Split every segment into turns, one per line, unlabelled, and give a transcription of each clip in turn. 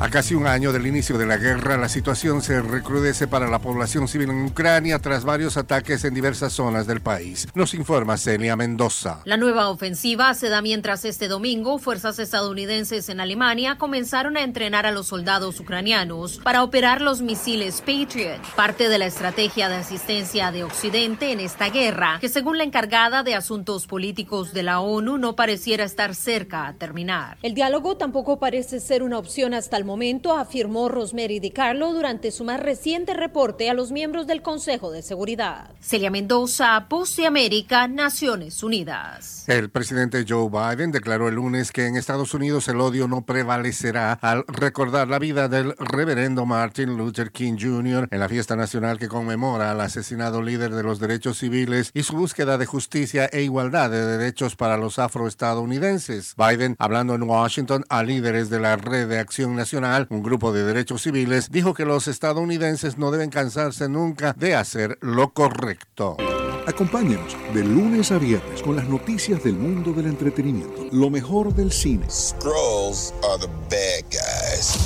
A casi un año del inicio de la guerra, la situación se recrudece para la población civil en Ucrania tras varios ataques en diversas zonas del país. Nos informa Celia Mendoza.
La nueva ofensiva se da mientras este domingo fuerzas estadounidenses en Alemania comenzaron a entrenar a los soldados ucranianos para operar los misiles Patriot, parte de la estrategia de asistencia de Occidente en esta guerra, que según la encargada de asuntos políticos de la ONU no pareciera estar cerca a terminar.
El diálogo tampoco parece ser una opción hasta el
momento, afirmó Rosemary DiCarlo durante su más reciente reporte a los miembros del Consejo de Seguridad. Celia Mendoza, Voz de América, Naciones Unidas.
El presidente Joe Biden declaró el lunes que en Estados Unidos el odio no prevalecerá al recordar la vida del reverendo Martin Luther King Jr. en la fiesta nacional que conmemora al asesinado líder de los derechos civiles y su búsqueda de justicia e igualdad de derechos para los afroestadounidenses. Biden, hablando en Washington a líderes de la Red de Acción Nacional, un grupo de derechos civiles, dijo que los estadounidenses no deben cansarse nunca de hacer lo correcto.
Acompáñenos de lunes a viernes con las noticias del mundo del entretenimiento, lo mejor del cine.
Scrolls are the bad guys.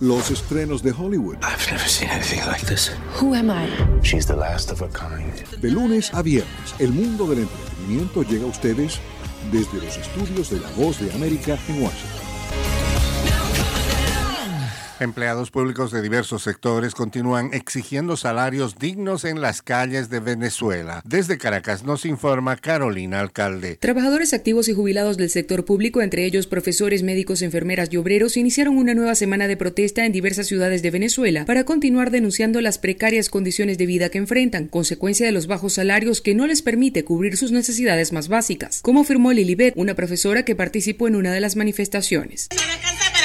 Los estrenos de Hollywood.
I've never seen anything like this.
Who am I?
She's the last of her kind.
De lunes a viernes, el mundo del entretenimiento llega a ustedes desde los estudios de La Voz de América en Washington.
Empleados públicos de diversos sectores continúan exigiendo salarios dignos en las calles de Venezuela. Desde Caracas nos informa Carolina Alcalde.
Trabajadores activos y jubilados del sector público, entre ellos profesores, médicos, enfermeras y obreros, iniciaron una nueva semana de protesta en diversas ciudades de Venezuela para continuar denunciando las precarias condiciones de vida que enfrentan, consecuencia de los bajos salarios que no les permite cubrir sus necesidades más básicas, como afirmó Lilibet, una profesora que participó en una de las manifestaciones.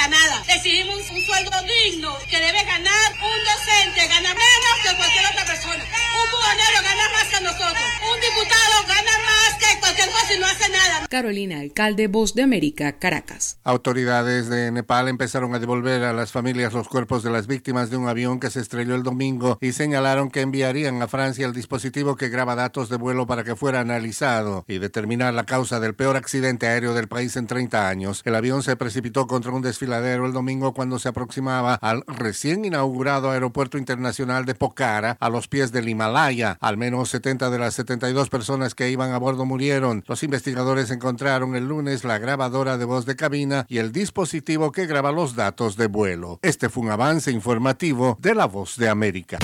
Para nada. Exigimos un sueldo digno que debe ganar un docente, gana menos que cualquier otra persona. Un buhonero gana más que nosotros. Un diputado gana más que cualquier cosa y no hace nada.
Carolina Alcalde, Voz de América, Caracas.
Autoridades de Nepal empezaron a devolver a las familias los cuerpos de las víctimas de un avión que se estrelló el domingo y señalaron que enviarían a Francia el dispositivo que graba datos de vuelo para que fuera analizado y determinar la causa del peor accidente aéreo del país en 30 años. El avión se precipitó contra un desfiladero el domingo cuando se aproximaba al recién inaugurado Aeropuerto Internacional de Pokhara a los pies del Himalaya. Al menos 70 de las 72 personas que iban a bordo murieron. Los investigadores encontraron el lunes la grabadora de voz de cabina y el dispositivo que graba los datos de vuelo. Este fue un avance informativo de La Voz de América.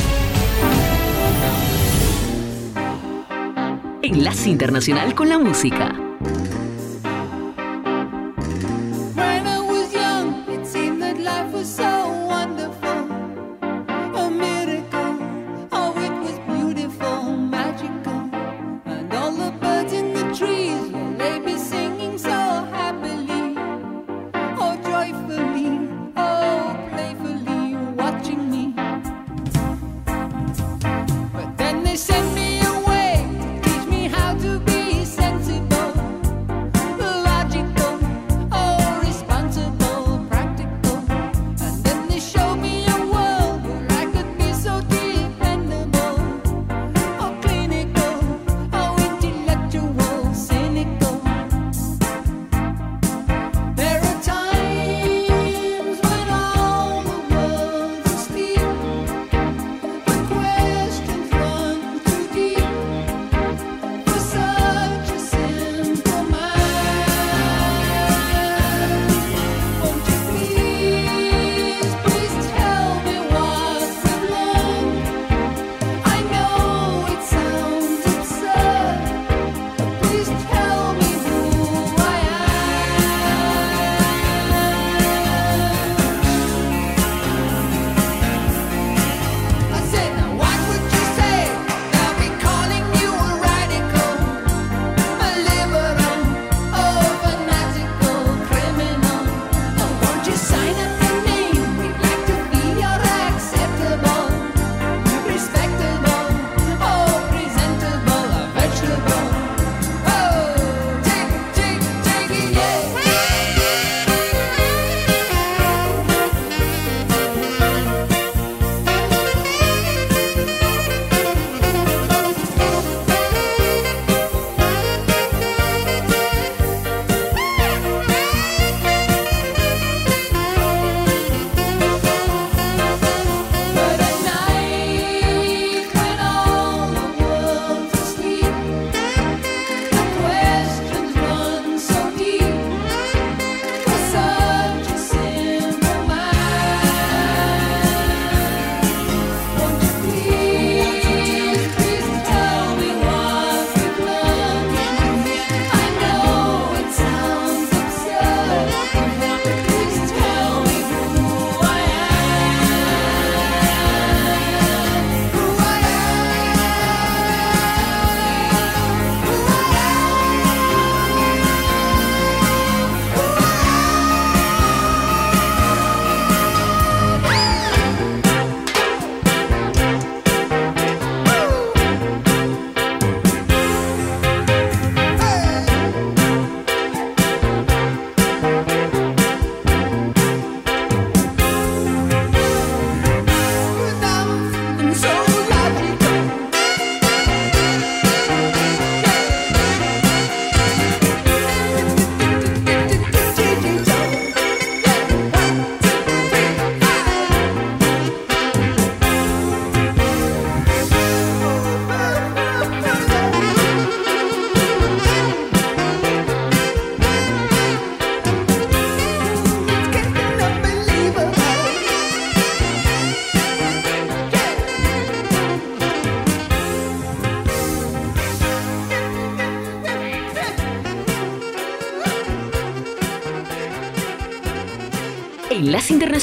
Enlace Internacional con la Música.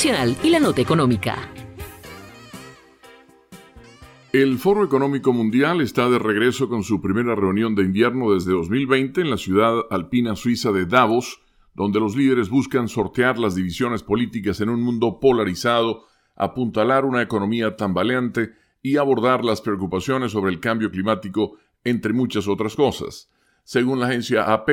Y la Nota Económica.
El Foro Económico Mundial está de regreso con su primera reunión de invierno desde 2020 en la ciudad alpina suiza de Davos, donde los líderes buscan sortear las divisiones políticas en un mundo polarizado, apuntalar una economía tambaleante y abordar las preocupaciones sobre el cambio climático, entre muchas otras cosas. Según la agencia AP,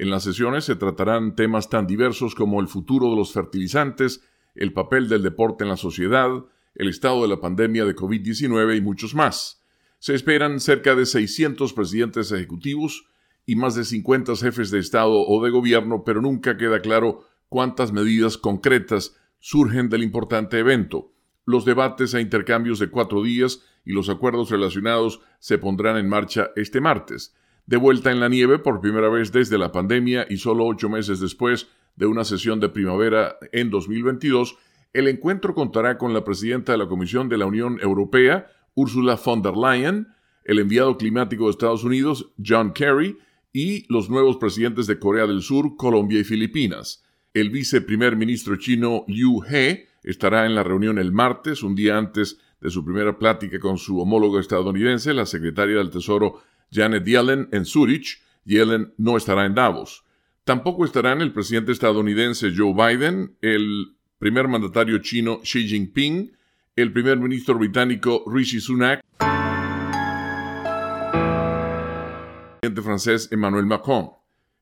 en las sesiones se tratarán temas tan diversos como el futuro de los fertilizantes, el papel del deporte en la sociedad, el estado de la pandemia de COVID-19 y muchos más. Se esperan cerca de 600 presidentes ejecutivos y más de 50 jefes de Estado o de gobierno, pero nunca queda claro cuántas medidas concretas surgen del importante evento. Los debates e intercambios de cuatro días y los acuerdos relacionados se pondrán en marcha este martes. De vuelta en la nieve por primera vez desde la pandemia y solo ocho meses después de una sesión de primavera en 2022, el encuentro contará con la presidenta de la Comisión de la Unión Europea, Ursula von der Leyen, el enviado climático de Estados Unidos, John Kerry, y los nuevos presidentes de Corea del Sur, Colombia y Filipinas. El viceprimer ministro chino Liu He estará en la reunión el martes, un día antes de su primera plática con su homólogo estadounidense, la secretaria del Tesoro Janet Yellen, en Zurich. Yellen no estará en Davos. Tampoco estarán el presidente estadounidense Joe Biden, el primer mandatario chino Xi Jinping, el primer ministro británico Rishi Sunak, el presidente francés Emmanuel Macron.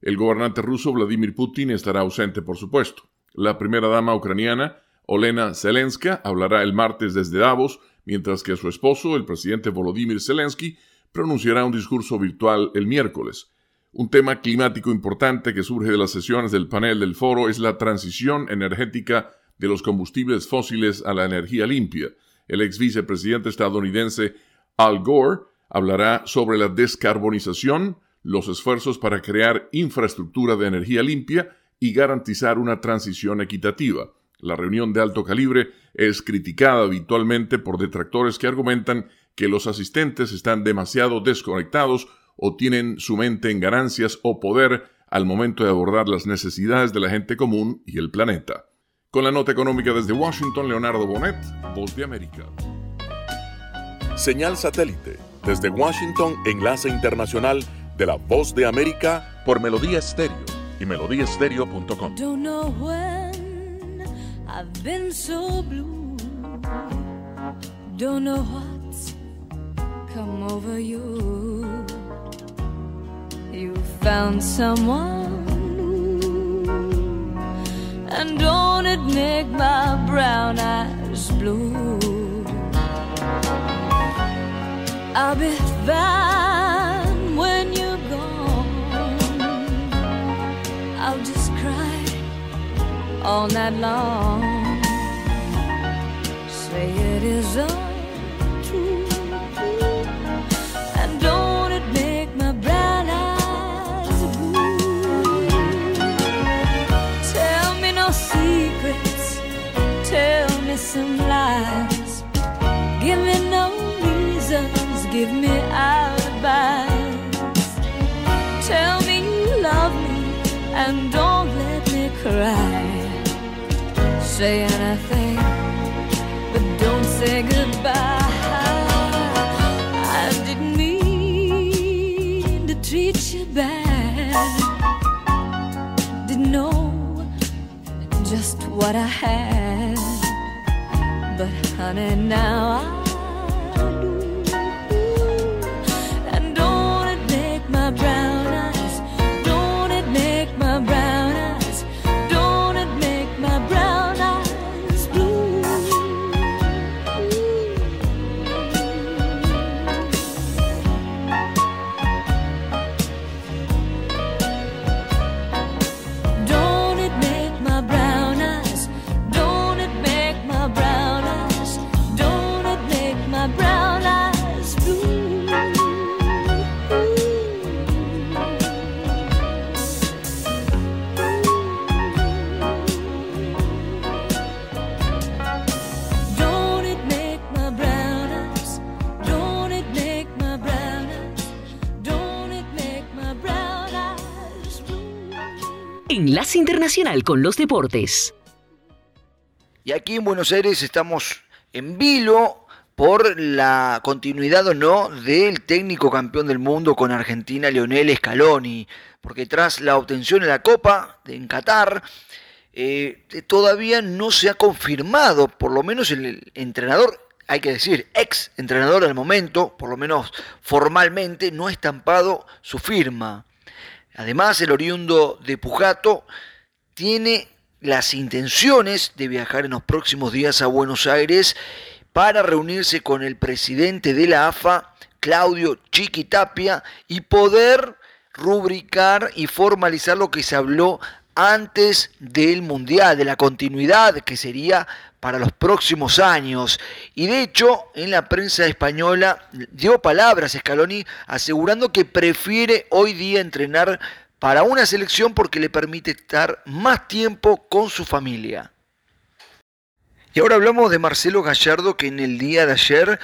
El gobernante ruso Vladimir Putin estará ausente, por supuesto. La primera dama ucraniana, Olena Zelenska, hablará el martes desde Davos, mientras que su esposo, el presidente Volodymyr Zelensky, pronunciará un discurso virtual el miércoles. Un tema climático importante que surge de las sesiones del panel del foro es la transición energética de los combustibles fósiles a la energía limpia. El ex vicepresidente estadounidense Al Gore hablará sobre la descarbonización, los esfuerzos para crear infraestructura de energía limpia y garantizar una transición equitativa. La reunión de alto calibre es criticada habitualmente por detractores que argumentan que los asistentes están demasiado desconectados o tienen su mente en ganancias o poder al momento de abordar las necesidades de la gente común y el planeta. Con la nota económica desde Washington, Leonardo Bonet, Voz de América.
Señal satélite desde Washington, enlace internacional de la Voz de América por Melodía Estéreo y melodíaestéreo.com.
I've been so blue. Don't know what's come over you. You found someone. And don't it make my brown eyes blue? I'll be fine when you're gone. I'll just cry all night long. Say it is untrue. Some lies. Give me no reasons. Give me alibis. Tell me you love me and don't let me cry. Say anything, but don't say goodbye. I didn't mean to treat you bad. Didn't know just what I had. But honey, now. I
Enlace Internacional con los Deportes.
Y aquí en Buenos Aires estamos en vilo por la continuidad o no del técnico campeón del mundo con Argentina, Lionel Scaloni, porque tras la obtención de la Copa en Qatar, eh, todavía no se ha confirmado, por lo menos el entrenador, hay que decir, ex entrenador al momento, por lo menos formalmente, no ha estampado su firma. Además, el oriundo de Pujato tiene las intenciones de viajar en los próximos días a Buenos Aires para reunirse con el presidente de la AFA, Claudio Chiquitapia, y poder rubricar y formalizar lo que se habló antes del Mundial, de la continuidad que sería para los próximos años. Y de hecho, en la prensa española dio palabras Scaloni asegurando que prefiere hoy día entrenar para una selección porque le permite estar más tiempo con su familia. Y ahora hablamos de Marcelo Gallardo que en el día de ayer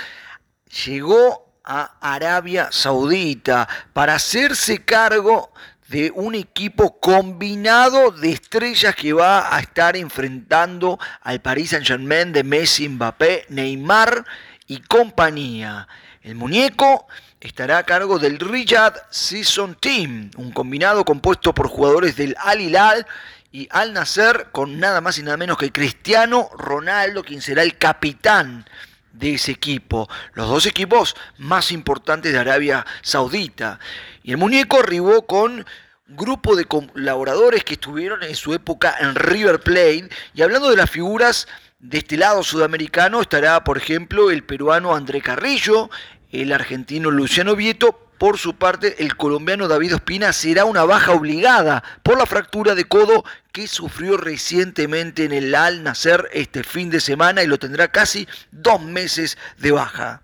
llegó a Arabia Saudita para hacerse cargo de un equipo combinado de estrellas que va a estar enfrentando al Paris Saint-Germain de Messi, Mbappé, Neymar y compañía. El muñeco estará a cargo del Riyadh Season Team, un combinado compuesto por jugadores del Al Hilal y Al Nasser con nada más y nada menos que Cristiano Ronaldo, quien será el capitán de ese equipo, los dos equipos más importantes de Arabia Saudita. Y el muñeco arribó con grupo de colaboradores que estuvieron en su época en River Plate. Y hablando de las figuras de este lado sudamericano, estará, por ejemplo, el peruano André Carrillo, el argentino Luciano Vieto, por su parte, el colombiano David Ospina será una baja obligada por la fractura de codo que sufrió recientemente en el Al Nacer este fin de semana y lo tendrá casi dos meses de baja.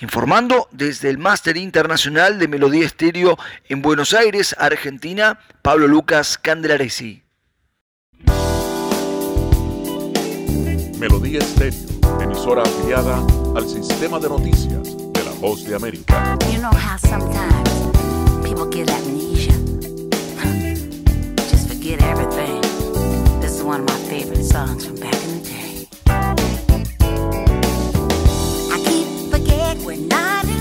Informando desde el Máster Internacional de Melodía Estéreo en Buenos Aires, Argentina, Pablo Lucas Candelaresi.
Melodía Estéreo, emisora afiliada al sistema de noticias de la Voz de América.
You know how sometimes people get amnesia. Just forget everything. This is one of my favorite songs from back in the day. Forget we're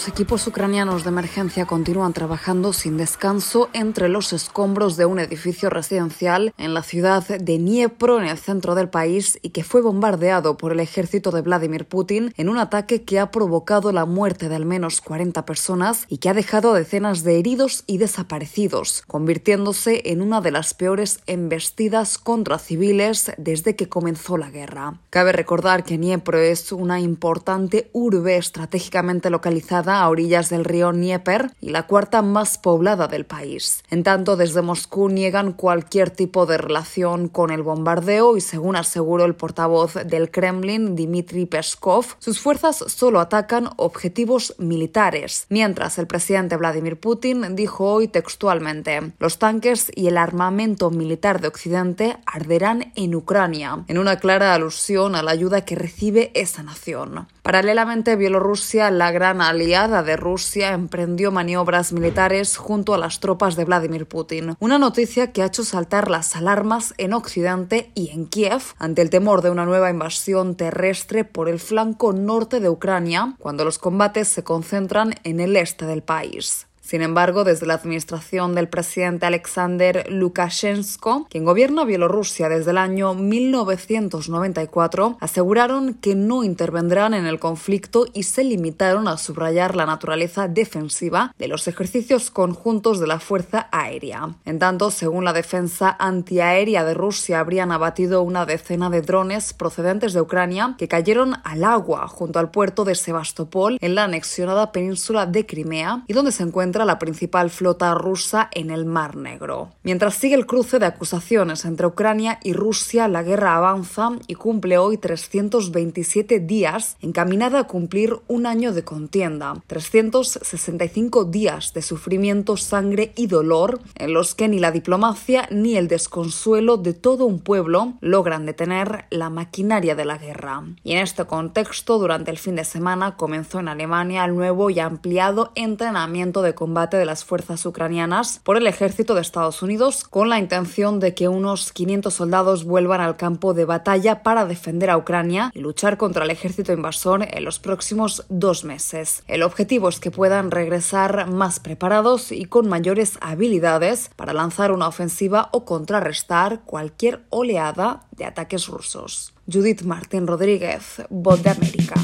Los equipos ucranianos de emergencia continúan trabajando sin descanso entre los escombros de un edificio residencial en la ciudad de Dniepro, en el centro del país, y que fue bombardeado por el ejército de Vladimir Putin en un ataque que ha provocado la muerte de al menos 40 personas y que ha dejado decenas de heridos y desaparecidos, convirtiéndose en una de las peores embestidas contra civiles desde que comenzó la guerra. Cabe recordar que Dniepro es una importante urbe estratégicamente localizada a orillas del río Dnieper y la cuarta más poblada del país. En tanto, desde Moscú niegan cualquier tipo de relación con el bombardeo y, según aseguró el portavoz del Kremlin, Dmitry Peskov, sus fuerzas solo atacan objetivos militares, mientras el presidente Vladimir Putin dijo hoy textualmente, los tanques y el armamento militar de Occidente arderán en Ucrania, en una clara alusión a la ayuda que recibe esa nación. Paralelamente, Bielorrusia, la gran aliada de Rusia, emprendió maniobras militares junto a las tropas de Vladimir Putin. Una noticia que ha hecho saltar las alarmas en Occidente y en Kiev ante el temor de una nueva invasión terrestre por el flanco norte de Ucrania, cuando los combates se concentran en el este del país. Sin embargo, desde la administración del presidente Alexander Lukashenko, quien gobierna Bielorrusia desde el año 1994, aseguraron que no intervendrán en el conflicto y se limitaron a subrayar la naturaleza defensiva de los ejercicios conjuntos de la Fuerza Aérea. En tanto, según la defensa antiaérea de Rusia, habrían abatido una decena de drones procedentes de Ucrania que cayeron al agua junto al puerto de Sebastopol en la anexionada península de Crimea y donde se encuentra la principal flota rusa en el Mar Negro. Mientras sigue el cruce de acusaciones entre Ucrania y Rusia, la guerra avanza y cumple hoy 327 días encaminada a cumplir un año de contienda, 365 días de sufrimiento, sangre y dolor en los que ni la diplomacia ni el desconsuelo de todo un pueblo logran detener la maquinaria de la guerra. Y en este contexto, durante el fin de semana comenzó en Alemania el nuevo y ampliado entrenamiento de combate de las fuerzas ucranianas por el ejército de Estados Unidos con la intención de que unos 500 soldados vuelvan al campo de batalla para defender a Ucrania y luchar contra el ejército invasor en los próximos dos meses. El objetivo es que puedan regresar más preparados y con mayores habilidades para lanzar una ofensiva o contrarrestar cualquier oleada de ataques rusos. Judith Martín Rodríguez, Voz de América.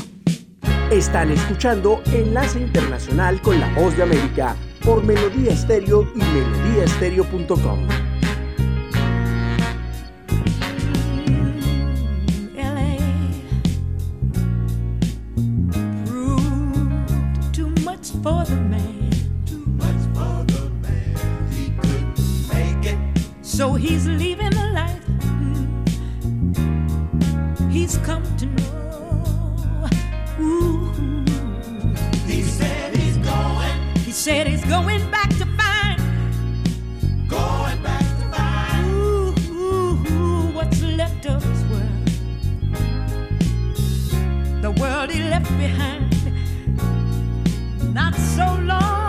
Están escuchando Enlace Internacional con la Voz de América por Melodía Estéreo y melodíaestéreo.com.
So he's leaving the life he's come to said he's going back to find. Going back to find. Ooh, ooh, ooh, what's left of his world. The world he left behind. Not so long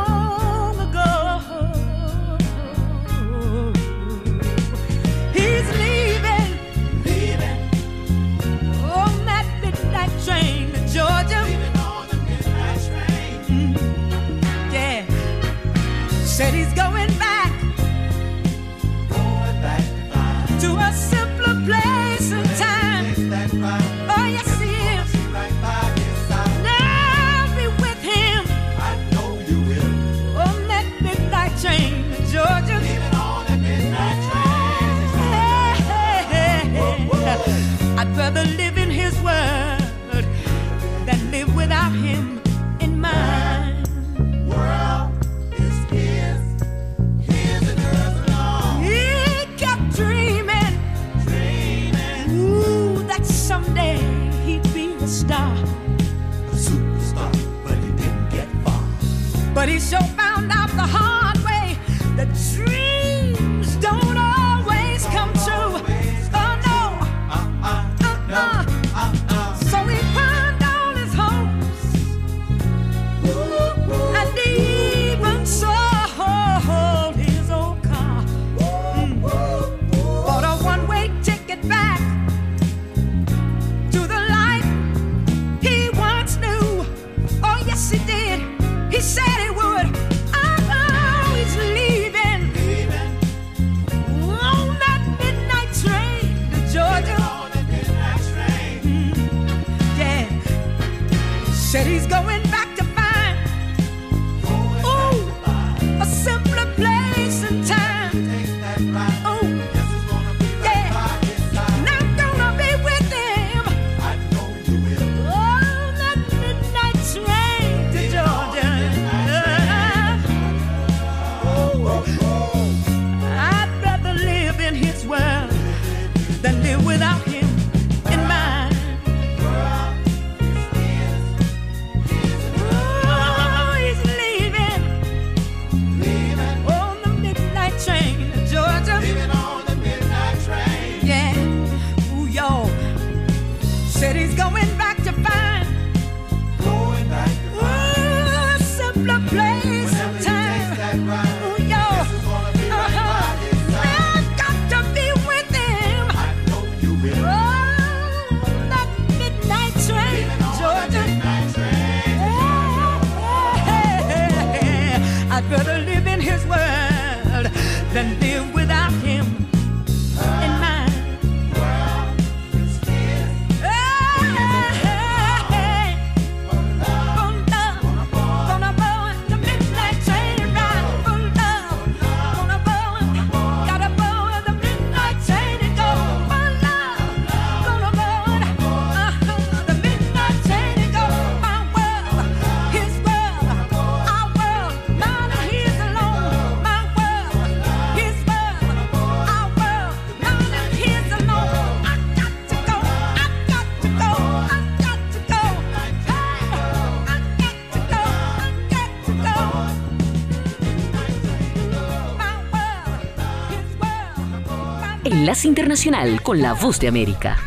Internacional con la Voz de América.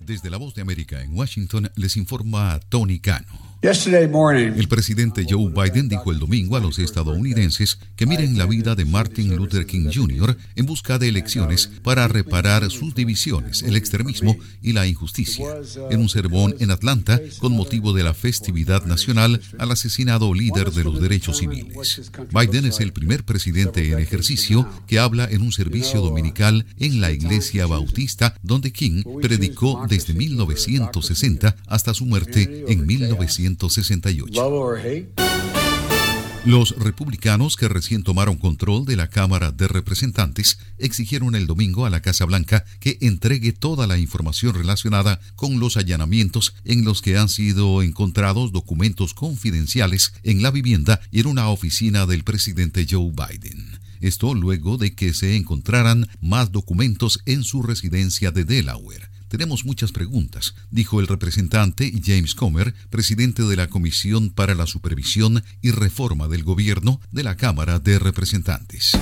Desde la Voz de América en Washington les informa Tony Cano. El presidente Joe Biden dijo el domingo a los estadounidenses que miren la vida de Martin Luther King Jr. en busca de elecciones para reparar sus divisiones, el extremismo y la injusticia. En un sermón en Atlanta, con motivo de la festividad nacional al asesinado líder de los derechos civiles. Biden es el primer presidente en ejercicio que habla en un servicio dominical en la iglesia bautista donde King predicó desde 1960 hasta su muerte en 1968.
love or hate.
Los republicanos que recién tomaron control de la Cámara de Representantes exigieron el domingo a la Casa Blanca que entregue toda la información relacionada con los allanamientos en los que han sido encontrados documentos confidenciales en la vivienda y en una oficina del presidente Joe Biden. Esto luego de que se encontraran más documentos en su residencia de Delaware. Tenemos muchas preguntas, dijo el representante James Comer, presidente de la Comisión para la Supervisión y Reforma del Gobierno de la Cámara de Representantes.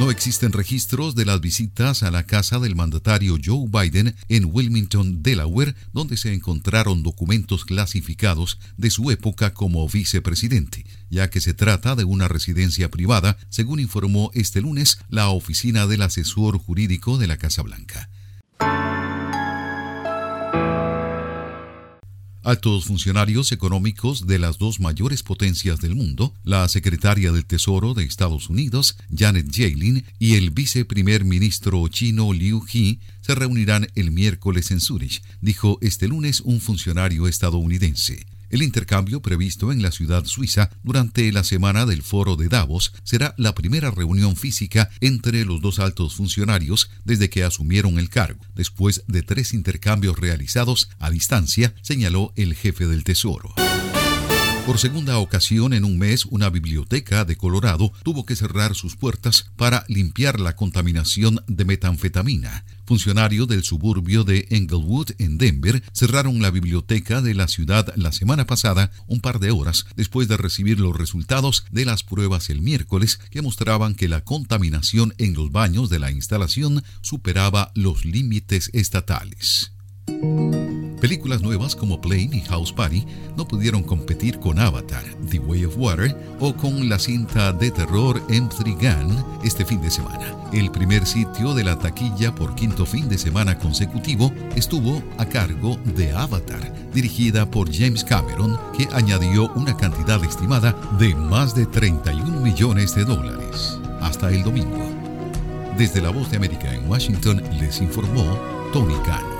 No existen registros de las visitas a la casa del mandatario Joe Biden en Wilmington, Delaware, donde se encontraron documentos clasificados de su época como vicepresidente, ya que se trata de una residencia privada, según informó este lunes la oficina del asesor jurídico de la Casa Blanca. Altos funcionarios económicos de las dos mayores potencias del mundo, la secretaria del Tesoro de Estados Unidos, Janet Yellen, y el viceprimer ministro chino Liu He, se reunirán el miércoles en Zurich, dijo este lunes un funcionario estadounidense. El intercambio previsto en la ciudad suiza durante la semana del foro de Davos será la primera reunión física entre los dos altos funcionarios desde que asumieron el cargo, después de tres intercambios realizados a distancia, señaló el jefe del Tesoro. Por segunda ocasión en un mes, una biblioteca de Colorado tuvo que cerrar sus puertas para limpiar la contaminación de metanfetamina. Funcionarios del suburbio de Englewood, en Denver, cerraron la biblioteca de la ciudad la semana pasada, un par de horas después de recibir los resultados de las pruebas el miércoles que mostraban que la contaminación en los baños de la instalación superaba los límites estatales. Películas nuevas como Plane y House Party no pudieron competir con Avatar, The Way of Water o con la cinta de terror M3 Gun este fin de semana. El primer sitio de la taquilla por quinto fin de semana consecutivo estuvo a cargo de Avatar, dirigida por James Cameron, que añadió una cantidad estimada de más de 31 millones de dólares. Hasta el domingo. Desde la Voz de América en Washington les informó Tony Khan.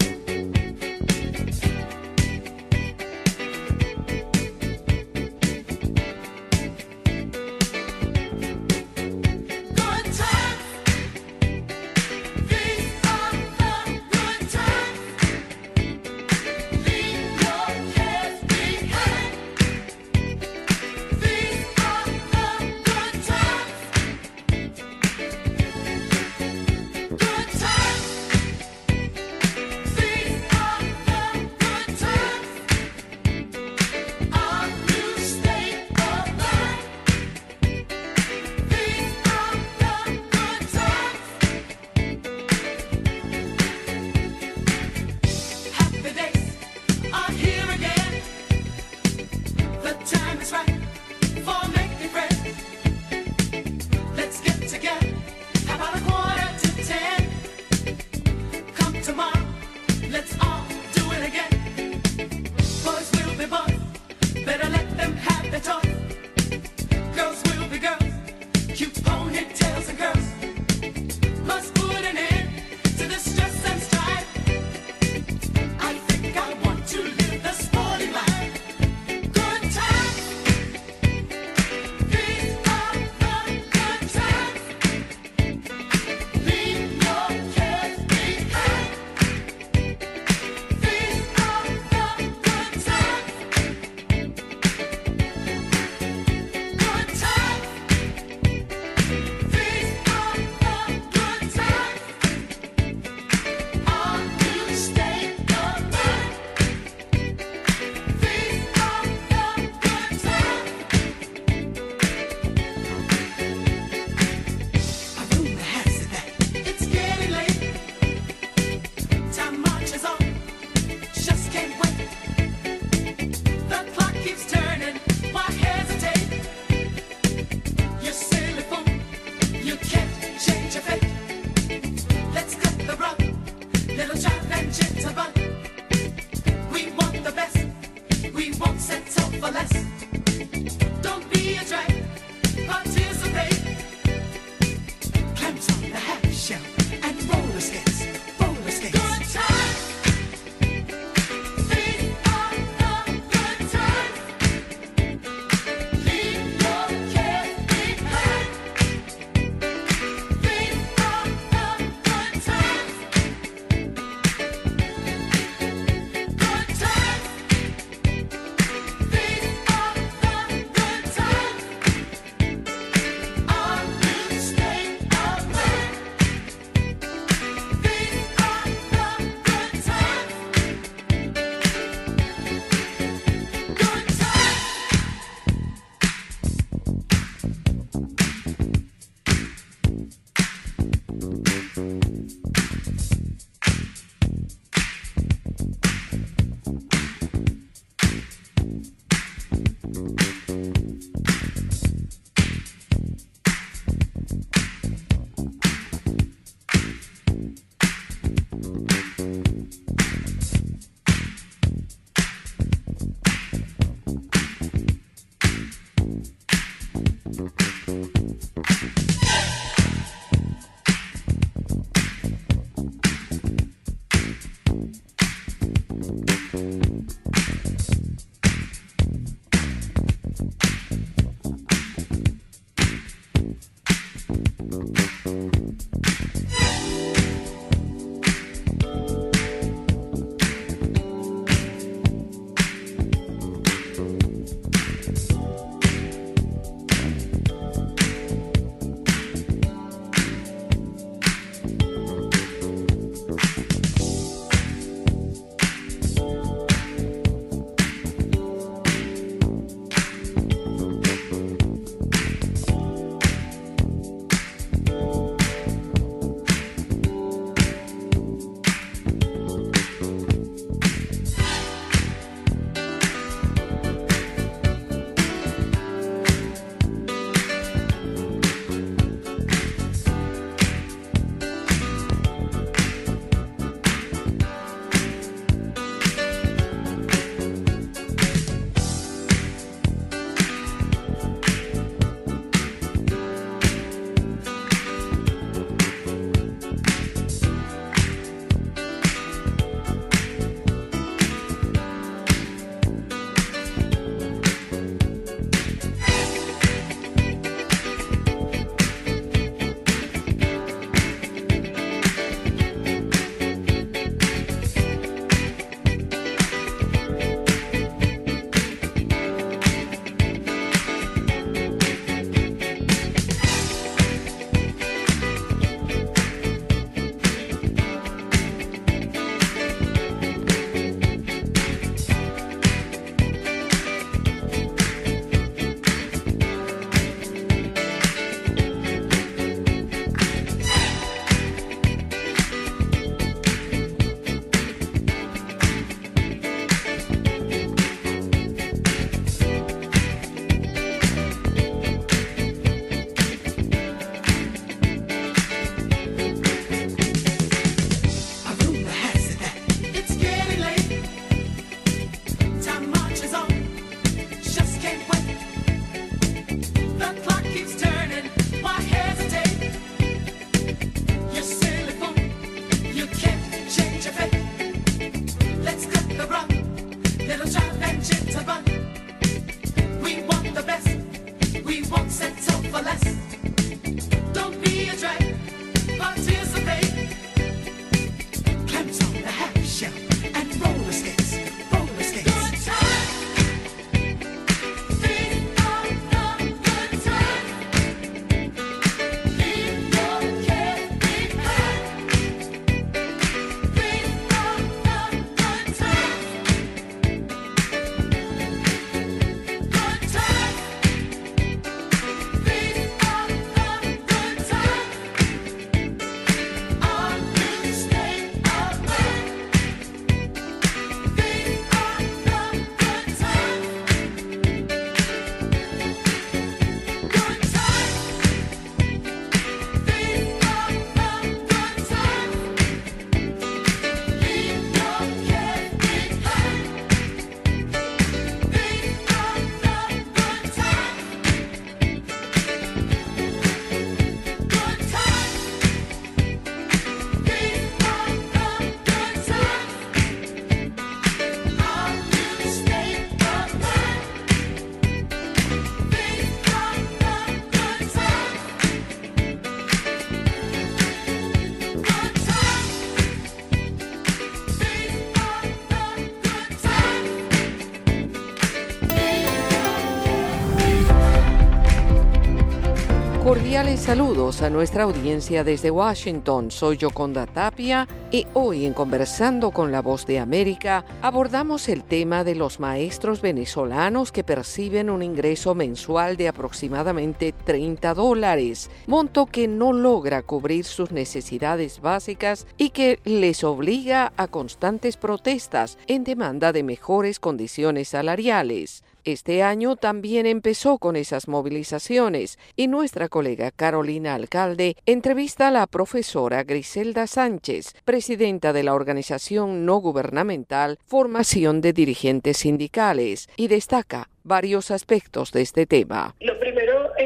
Saludos a nuestra audiencia desde Washington. Soy Yoconda Tapia y hoy en Conversando con la Voz de América abordamos el tema de los maestros venezolanos que perciben un ingreso mensual de aproximadamente 30 dólares, monto que no logra cubrir sus necesidades básicas y que les obliga a constantes protestas en demanda de mejores condiciones salariales. Este año también empezó con esas movilizaciones y nuestra colega Carolina Alcalde entrevista a la profesora Griselda Sánchez, presidenta de la organización no gubernamental Formación de Dirigentes Sindicales, y destaca varios aspectos de este tema.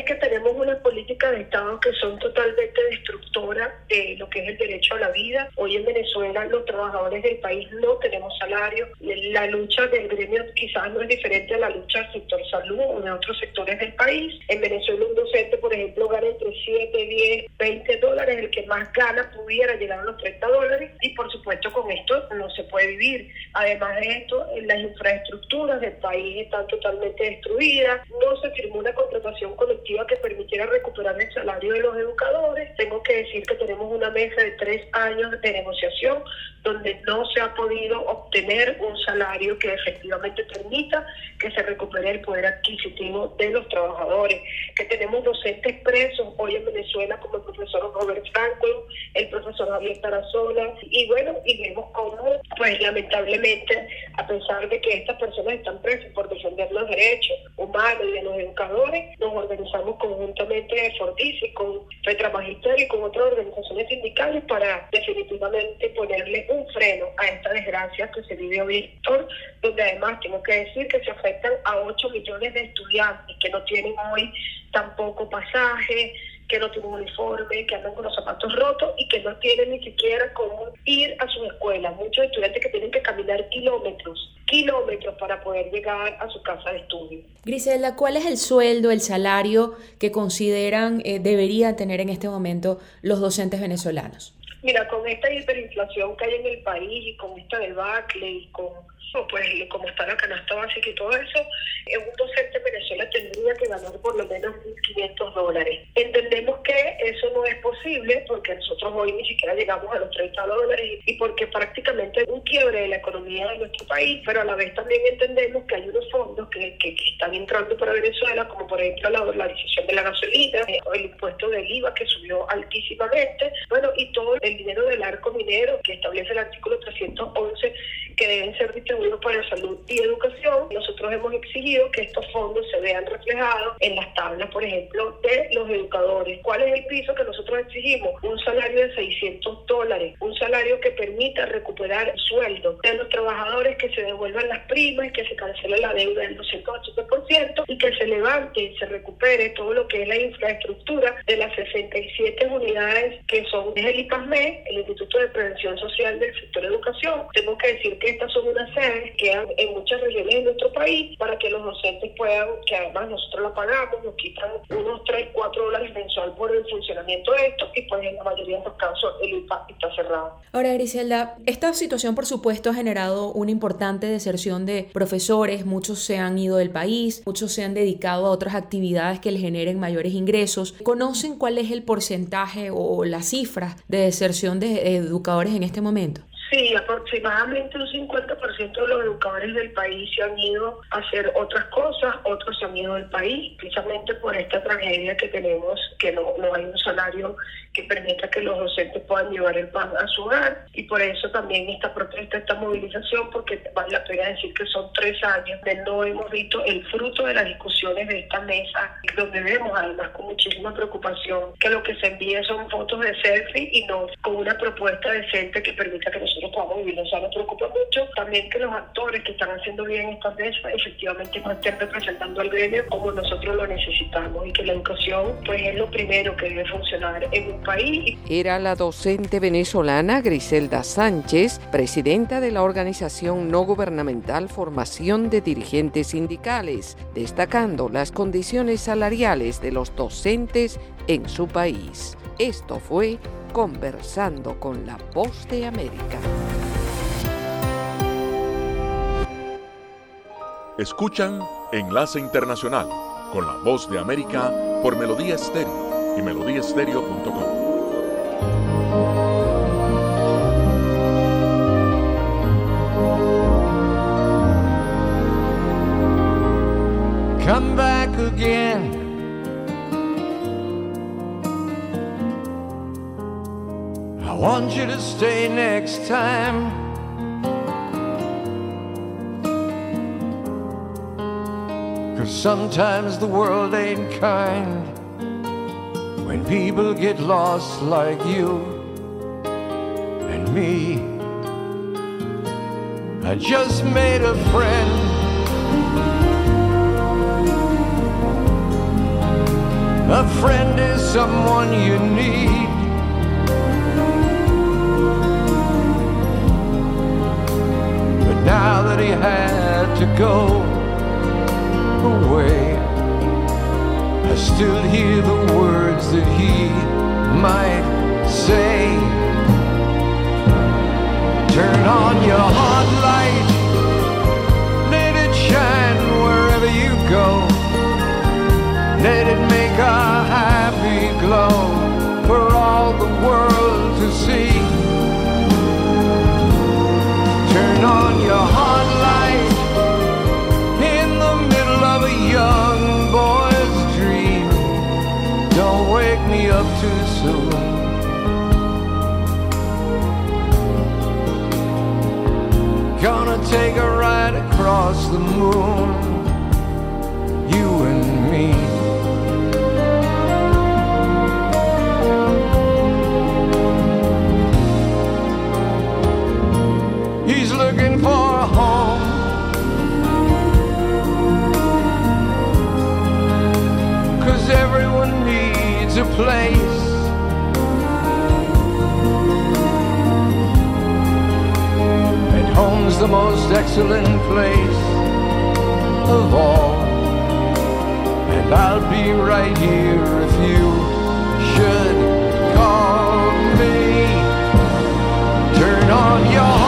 Que tenemos unas políticas de Estado que son totalmente destructoras de lo que es el derecho a la vida. Hoy en Venezuela los trabajadores del país no tenemos salario. La lucha del gremio quizás no es diferente a la lucha del sector salud o de otros sectores del país. En Venezuela un docente, por ejemplo, gana entre 7, 10, 20 dólares. El que más gana pudiera llegar a los 30 dólares y por supuesto con esto no se puede vivir. Además de esto, las infraestructuras del país están totalmente destruidas. No se firmó una contratación colectiva que permitiera recuperar el salario de los educadores. Tengo que decir que tenemos una mesa de tres años de negociación donde no se ha podido obtener un salario que efectivamente permita que se recupere el poder adquisitivo de los trabajadores, que tenemos docentes presos hoy en Venezuela como el profesor Robert Franklin, el profesor Javier Tarazona, y bueno, y vemos cómo, pues lamentablemente, a pesar de que estas personas están presas por defender los derechos humanos de los educadores, nos organizamos conjuntamente de Fortis y con Petra Magisterio y con otras organizaciones sindicales para definitivamente ponerle un freno a esta desgracia que se vive hoy, Héctor, donde además tengo que decir que se afectan a 8 millones de estudiantes que no tienen hoy tampoco pasaje, que no tienen uniforme, que andan con los zapatos rotos y que no tienen ni siquiera cómo ir a sus escuelas. Muchos estudiantes que tienen que caminar kilómetros, kilómetros para poder llegar a su casa de estudio.
Griselda, ¿cuál es el sueldo, el salario que consideran eh, deberían tener en este momento los docentes venezolanos?
Mira, con esta hiperinflación que hay en el país y con esta debacle y con pues como está la canasta básica y todo eso, un docente en Venezuela tendría que ganar por lo menos 1.500 dólares. Entendemos que eso no es posible porque nosotros hoy ni siquiera llegamos a los 30 dólares y porque prácticamente es un quiebre de la economía de nuestro país, pero a la vez también entendemos que hay unos fondos que, que, que están entrando para Venezuela, como por ejemplo la dolarización de la gasolina, eh, el impuesto del IVA que subió altísimamente, bueno, y todo el dinero del arco minero que establece el artículo 311 que deben ser distribuidos para salud y educación. Nosotros hemos exigido que estos fondos se vean reflejados en las tablas, por ejemplo, de los educadores. ¿Cuál es el piso que nosotros exigimos? Un salario de 600 dólares, un salario que permita recuperar el sueldo de los trabajadores, que se devuelvan las primas, que se cancele la deuda del 280% y que se levante y se recupere todo lo que es la infraestructura de las 67 unidades que son el IPASME, el Instituto de Prevención Social del Sector Educación. Tengo que decir que estas son unas sedes que hay en muchas regiones de nuestro país para que los docentes puedan, que además nosotros lo pagamos, nos quitan unos 3, 4 dólares mensual por el funcionamiento de esto y pues en la mayoría de los casos el IPA está cerrado.
Ahora, Griselda, esta situación por supuesto ha generado una importante deserción de profesores, muchos se han ido del país, muchos se han dedicado a otras actividades que les generen mayores ingresos. ¿Conocen cuál es el porcentaje o las cifras de deserción de educadores en este momento?
Sí, aproximadamente un 50% de los educadores del país se han ido a hacer otras cosas, otros se han ido del país, precisamente por esta tragedia que tenemos, que no, no hay un salario que permita que los docentes puedan llevar el pan a su hogar. Y por eso también esta protesta, esta movilización, porque vale la pena decir que son tres años de no hemos visto el fruto de las discusiones de esta mesa, donde vemos además con muchísima preocupación que lo que se envía son fotos de selfie y no con una propuesta decente que permita que nosotros podamos vivir. O sea, nos preocupa mucho también que los actores que están haciendo bien esta mesa efectivamente no estén representando al gremio como nosotros lo necesitamos y que la educación pues es lo primero que debe funcionar en un país.
Era la docente venezolana Griselda Sánchez, presidenta de la organización no gubernamental Formación de Dirigentes Sindicales, destacando las condiciones salariales de los docentes en su país. Esto fue Conversando con la Voz de América.
Escuchan Enlace Internacional con la Voz de América por Melodía Estéreo y melodíaestéreo.com.
come back again. Want you to stay next time. Cause sometimes the world ain't kind when people get lost like you and me. I just made a friend.
A friend is someone you need. Now that he had to go away, I still hear the words that he might say. Turn on your hot light, let it shine wherever you go. Let it make a happy glow for all the world to see. Gonna take a ride across the moon. Place. And home's the most excellent place of all. And I'll be right here if you should call me. Turn on your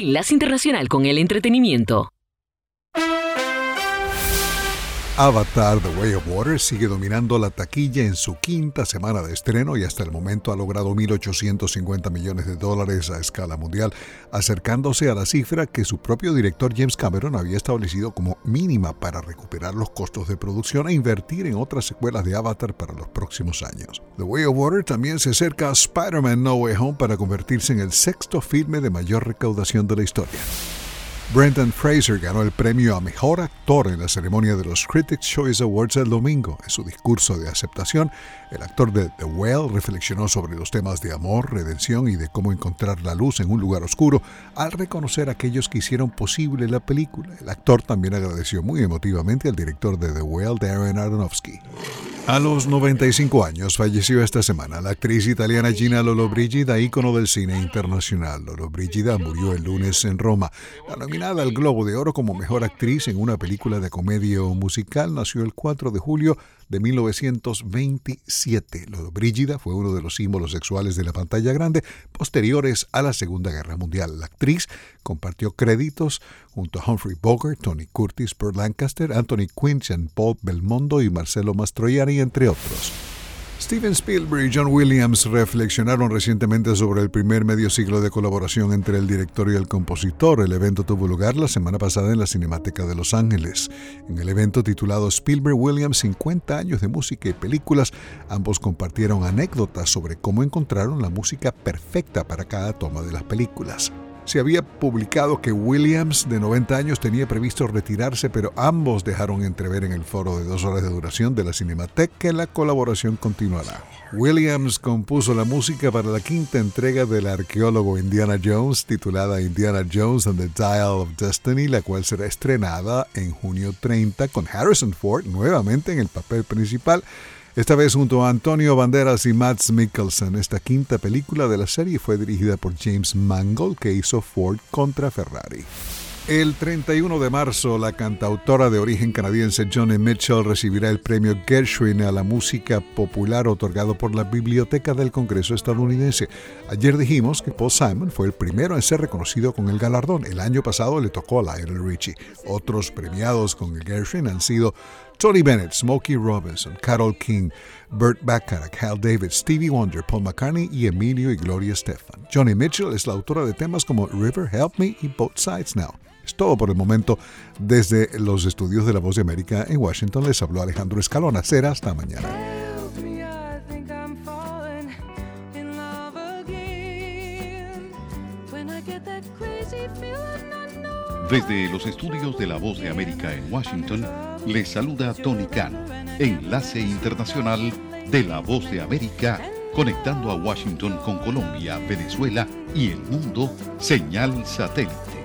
Enlace Internacional con el Entretenimiento.
Avatar The Way of Water sigue dominando la taquilla en su quinta semana de estreno y hasta el momento ha logrado 1.850 millones de dólares a escala mundial, acercándose a la cifra que su propio director James Cameron había establecido como mínima para recuperar los costos de producción e invertir en otras secuelas de Avatar para los próximos años. The Way of Water también se acerca a Spider-Man No Way Home para convertirse en el sexto filme de mayor recaudación de la historia. Brendan Fraser ganó el premio a Mejor Actor en la ceremonia de los Critics' Choice Awards el domingo. En su discurso de aceptación, el actor de The Well reflexionó sobre los temas de amor, redención y de cómo encontrar la luz en un lugar oscuro al reconocer a aquellos que hicieron posible la película. El actor también agradeció muy emotivamente al director de The Well, Darren Aronofsky. A los 95 años falleció esta semana la actriz italiana Gina Lollobrigida, ícono del cine internacional. Lollobrigida murió el lunes en Roma. La nominada al Globo de Oro como mejor actriz en una película de comedia o musical nació el 4 de julio de 1927. Lollobrigida fue uno de los símbolos sexuales de la pantalla grande posteriores a la Segunda Guerra Mundial. La actriz compartió créditos junto a Humphrey Bogart, Tony Curtis, Burt Lancaster, Anthony Quinn, Jean-Paul Belmondo y Marcelo Mastroianni, entre otros. Steven Spielberg y John Williams reflexionaron recientemente sobre el primer medio siglo de colaboración entre el director y el compositor. El evento tuvo lugar la semana pasada en la Cinemateca de Los Ángeles. En el evento titulado Spielberg Williams 50 años de música y películas, ambos compartieron anécdotas sobre cómo encontraron la música perfecta para cada toma de las películas. Se había publicado que Williams, de 90 años, tenía previsto retirarse, pero ambos dejaron entrever en el foro de dos horas de duración de la Cinemateca que la colaboración continuará. Williams compuso la música para la quinta entrega del arqueólogo Indiana Jones, titulada Indiana Jones and the Dial of Destiny, la cual será estrenada en junio 30 con Harrison Ford nuevamente en el papel principal esta vez junto a Antonio Banderas y Mads Mikkelsen. Esta quinta película de la serie fue dirigida por James Mangold, que hizo Ford contra Ferrari. El 31 de marzo, la cantautora de origen canadiense Johnny Mitchell recibirá el premio Gershwin a la música popular otorgado por la Biblioteca del Congreso estadounidense. Ayer dijimos que Paul Simon fue el primero en ser reconocido con el galardón. El año pasado le tocó a Lionel Richie. Otros premiados con el Gershwin han sido Tony Bennett, Smokey Robinson, Carol King, Burt Bacharach, Hal David, Stevie Wonder, Paul McCartney y Emilio y Gloria Estefan. Johnny Mitchell es la autora de temas como River, Help Me y Both Sides Now. Es todo por el momento. Desde los estudios de La Voz de América en Washington les habló Alejandro Escalona. Será hasta mañana.
Desde los estudios de La Voz de América en Washington, les saluda Tony Cano, enlace internacional de La Voz de América, conectando a Washington con Colombia, Venezuela y el mundo, señal satélite.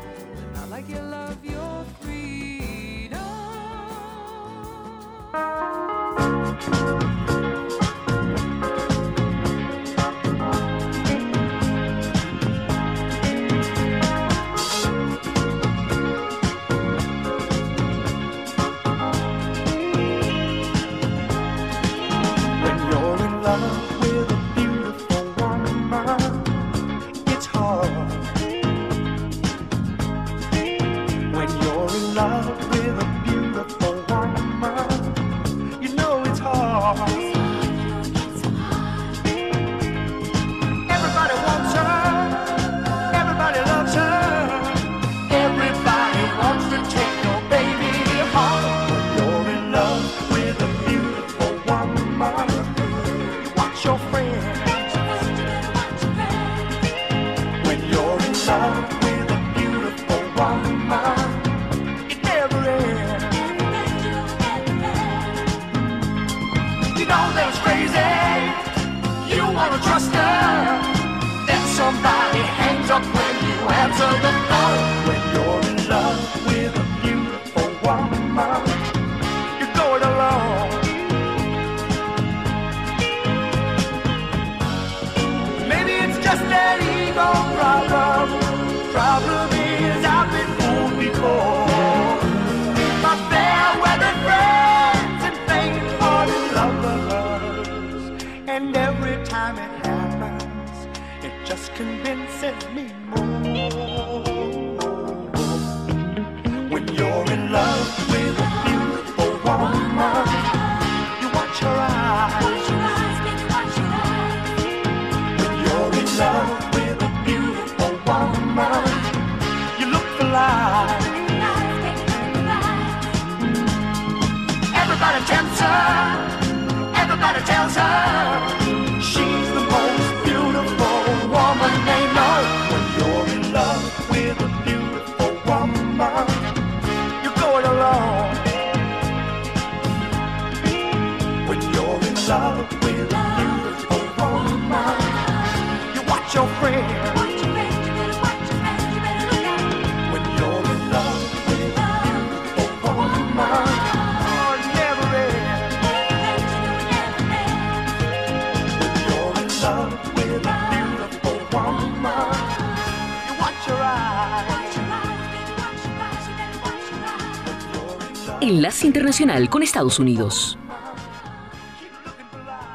Internacional con Estados Unidos.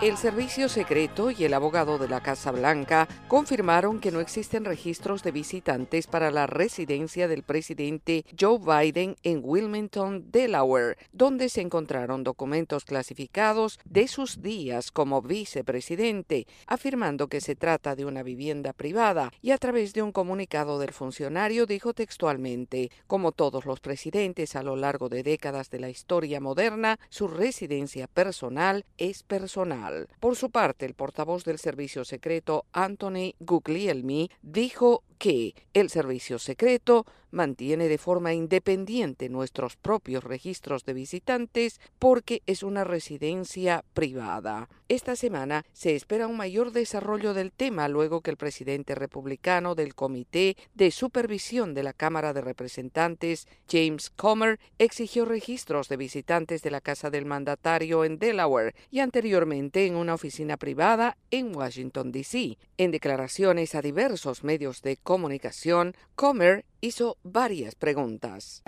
El servicio secreto y el abogado de la Casa Blanca confirmaron que no existen registros de visitantes para la residencia del presidente Joe Biden en Wilmington, Delaware, donde se encontraron documentos clasificados de sus días como vicepresidente, afirmando que se trata de una vivienda privada y a través de un comunicado del funcionario dijo textualmente, como todos los presidentes a lo largo de décadas de la historia moderna, su residencia personal es personal. Por su parte, el portavoz del servicio secreto, Anthony Guglielmi, dijo que el servicio secreto mantiene de forma independiente nuestros propios registros de visitantes porque es una residencia privada. Esta semana se espera un mayor desarrollo del tema luego que el presidente republicano del Comité de Supervisión de la Cámara de Representantes, James Comer, exigió registros de visitantes de la casa del mandatario en Delaware y anteriormente en una oficina privada en Washington, D.C. En declaraciones a diversos medios de comunicación, Comer hizo varias preguntas.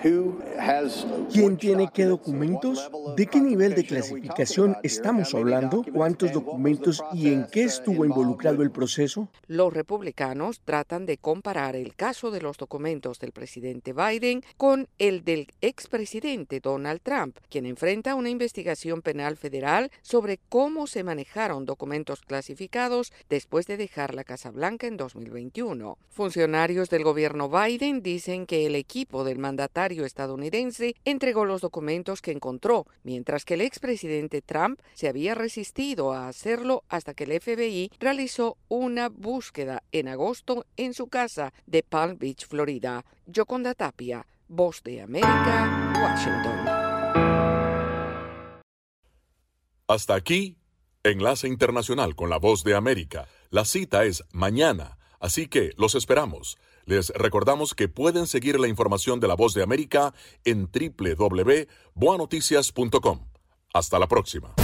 ¿Quién tiene qué documentos? ¿De qué nivel de clasificación estamos hablando? ¿Cuántos documentos y en qué estuvo involucrado el proceso?
Los republicanos tratan de comparar el caso de los documentos del presidente Biden con el del expresidente Donald Trump, quien enfrenta una investigación penal federal sobre cómo se manejaron documentos clasificados después de dejar la Casa Blanca en 2021. Funcionarios del gobierno Biden dicen que el equipo del mandatario estadounidense entregó los documentos que encontró, mientras que el expresidente Trump se había resistido a hacerlo hasta que el FBI realizó una búsqueda en agosto en su casa de Palm Beach, Florida. Yoconda Tapia, Voz de América, Washington.
Hasta aquí, Enlace Internacional con la Voz de América. La cita es mañana, así que los esperamos. Les recordamos que pueden seguir la información de la Voz de América en www.boanoticias.com. Hasta la próxima.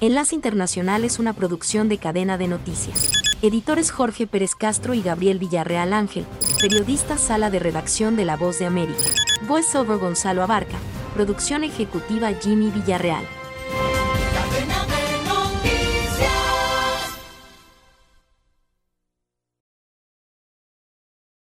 Enlace Internacional es una producción de cadena de noticias. Editores Jorge Pérez Castro y Gabriel Villarreal Ángel. Periodista Sala de Redacción de La Voz de América. Voiceover Gonzalo Abarca. Producción ejecutiva Jimmy Villarreal.